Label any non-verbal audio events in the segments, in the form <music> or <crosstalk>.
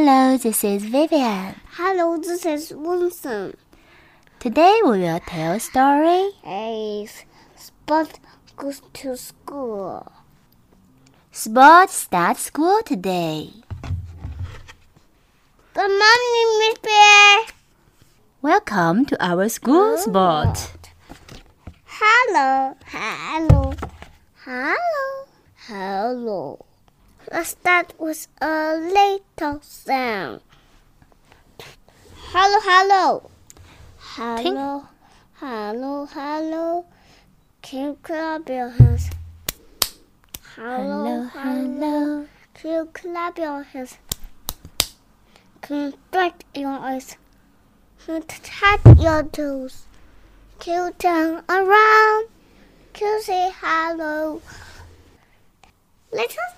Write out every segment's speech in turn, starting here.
Hello, this is Vivian. Hello, this is Wilson. Today we will tell a story. A Spot goes to school. Spot starts school today. Good morning, Miss Bear. Welcome to our school, Spot. Hello, hello, hello, hello. Let's start with a little sound. Hello, hello. Hello, hello, hello. Can you clap your hands? Hello, hello. Can you clap your hands? Can you strike your eyes? Can you tap your toes? Can you turn around? Can you say hello? Let's start.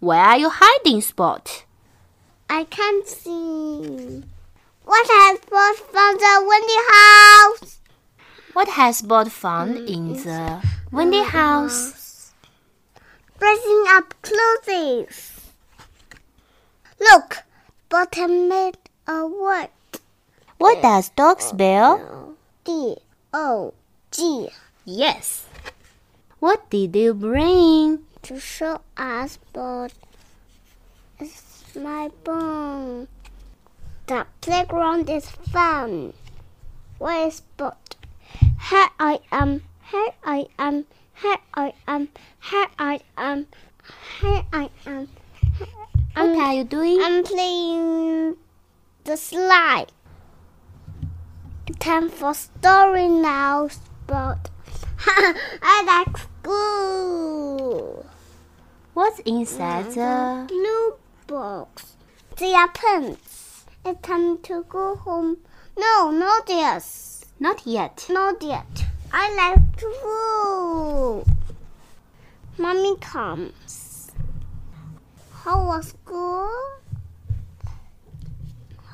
where are you hiding, Spot? I can't see. What has brought from the Wendy house? What has Spot found mm, in the Wendy house? Dressing up clothes. Look, Bottom made a word. What does dog spell? D O G Yes. What did you bring? To show us, but it's my bone. The playground is fun. Where is Spot? Here I am. Here I am. Here I am. Here I am. Here I am. What are you doing? I'm playing the slide. Time for story now, Spot. <laughs> I like school. What's inside the? Blue box. They are pens. It's time to go home. No, not yet. Not yet. Not yet. I like to go. Mommy comes. How was school?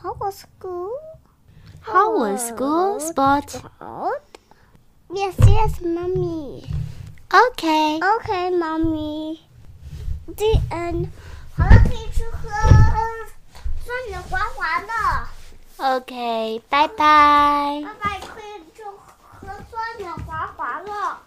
How was school? How was school, Spot? Yes, yes, mommy. Okay. Okay, mommy. D 嗯好了，可以去喝酸奶滑滑了。OK，拜拜。拜拜，可以去喝酸奶滑滑了。